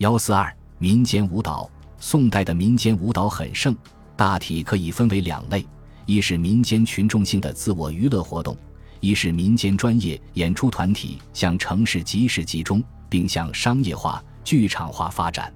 幺四二民间舞蹈，宋代的民间舞蹈很盛，大体可以分为两类：一是民间群众性的自我娱乐活动，一是民间专业演出团体向城市集市集中，并向商业化、剧场化发展。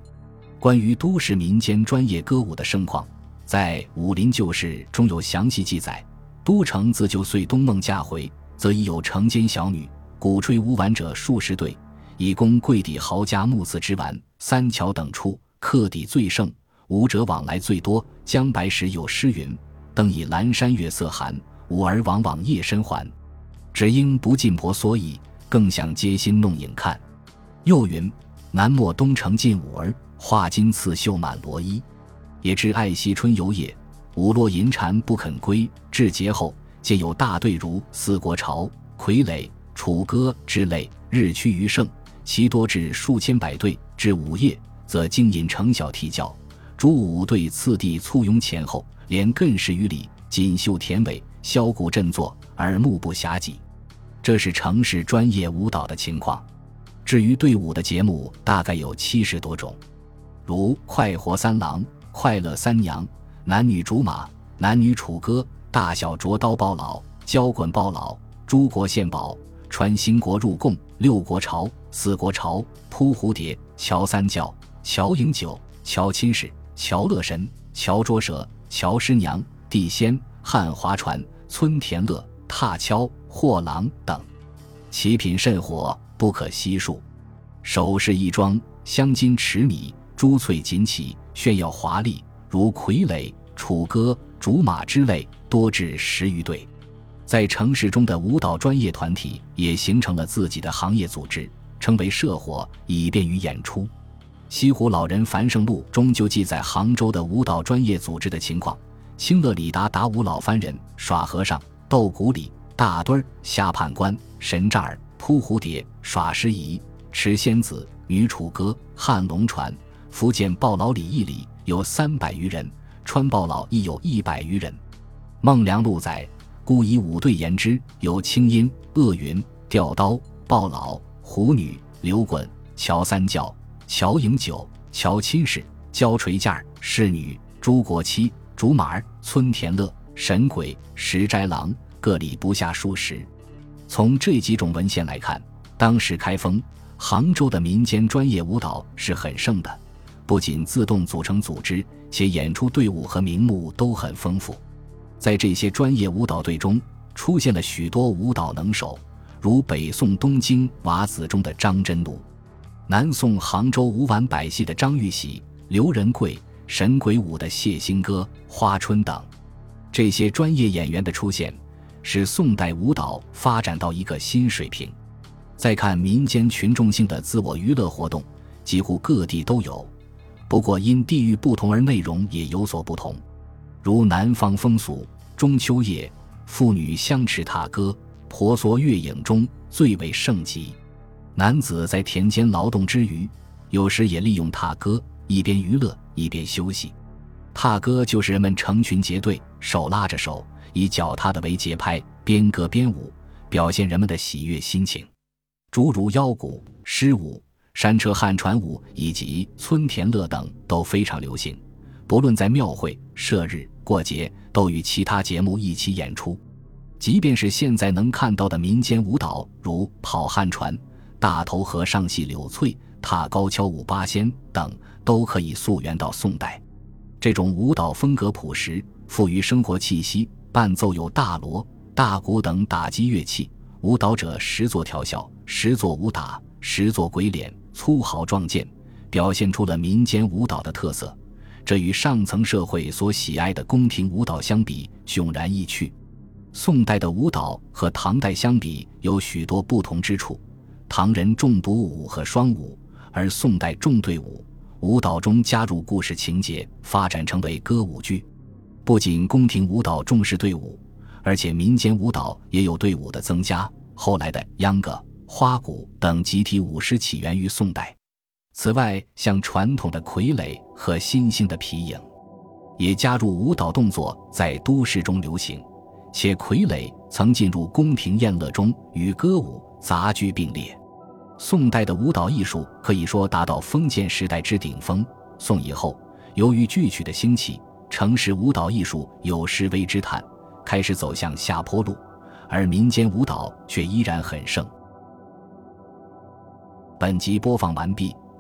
关于都市民间专业歌舞的盛况，在《武林旧事》中有详细记载。都城自旧岁冬梦嫁回，则已有成间小女，鼓吹舞玩者数十对，以供贵邸豪家目次之玩。三桥等处客邸最盛，舞者往来最多。江白石有诗云：“登以阑珊月色寒，舞儿往往夜深还。只因不尽婆娑意，更想揭心弄影看。”又云：“南陌东城尽舞儿，画金刺绣满罗衣。”也知爱惜春游夜，舞落银蟾不肯归。至节后，皆有大队如四国朝、傀儡、楚歌之类，日趋于盛，其多至数千百队。至午夜，则经引成小啼叫，诸舞队次第簇拥前后，连亘十余里，锦绣田尾，箫鼓振作，耳目不暇及。这是城市专业舞蹈的情况。至于队伍的节目，大概有七十多种，如快活三郎、快乐三娘、男女竹马、男女楚歌、大小啄刀包老、交滚包老、诸国献宝、传兴国入贡、六国朝、四国朝、扑蝴蝶。乔三教、乔饮酒、乔亲使、乔乐神、乔捉蛇、乔师娘、地仙、汉划船、村田乐、踏跷、货郎等，其品甚火，不可悉数。首饰一装，镶金持米，珠翠锦起，炫耀华丽，如傀儡、楚歌、竹马之类，多至十余对。在城市中的舞蹈专业团体也形成了自己的行业组织。称为社火，以便于演出。西湖老人樊胜录中就记载杭州的舞蹈专业组织的情况：清乐里达打舞老番人、耍和尚、斗鼓里、大墩儿、下判官、神栅儿、扑蝴蝶、耍师仪、持仙子、女楚歌、汉龙船、福建报老李一里有三百余人，川报老亦有一百余人。孟良禄载，故以五对言之，有清音、恶云、吊刀、抱老。虎女、刘滚、乔三教、乔饮酒、乔亲使、焦垂架、侍女、朱国妻、竹马儿、村田乐、神鬼、石斋郎，各里不下数十。从这几种文献来看，当时开封、杭州的民间专业舞蹈是很盛的，不仅自动组成组织，且演出队伍和名目都很丰富。在这些专业舞蹈队中，出现了许多舞蹈能手。如北宋东京瓦子中的张真奴，南宋杭州吴玩百戏的张玉玺、刘仁贵，神鬼舞的谢兴歌、花春等，这些专业演员的出现，使宋代舞蹈发展到一个新水平。再看民间群众性的自我娱乐活动，几乎各地都有，不过因地域不同而内容也有所不同。如南方风俗，中秋夜妇女相持踏歌。婆娑月影中最为盛极，男子在田间劳动之余，有时也利用踏歌，一边娱乐一边休息。踏歌就是人们成群结队，手拉着手，以脚踏的为节拍，边歌边舞，表现人们的喜悦心情。诸如腰鼓、狮舞、山车汉船舞以及村田乐等都非常流行，不论在庙会、社日、过节，都与其他节目一起演出。即便是现在能看到的民间舞蹈，如跑汉船、大头和尚戏柳翠、踏高跷舞八仙等，都可以溯源到宋代。这种舞蹈风格朴实，富于生活气息，伴奏有大锣、大鼓等打击乐器，舞蹈者时作调笑，时作武打，时作鬼脸，粗豪壮健，表现出了民间舞蹈的特色。这与上层社会所喜爱的宫廷舞蹈相比，迥然异趣。宋代的舞蹈和唐代相比有许多不同之处。唐人重独舞和双舞，而宋代重对舞。舞蹈中加入故事情节，发展成为歌舞剧。不仅宫廷舞蹈重视队伍，而且民间舞蹈也有队伍的增加。后来的秧歌、花鼓等集体舞狮起源于宋代。此外，像传统的傀儡和新兴的皮影，也加入舞蹈动作，在都市中流行。且傀儡曾进入宫廷宴乐中，与歌舞杂居并列。宋代的舞蹈艺术可以说达到封建时代之顶峰。宋以后，由于剧曲的兴起，城市舞蹈艺术有失微之叹，开始走向下坡路，而民间舞蹈却依然很盛。本集播放完毕，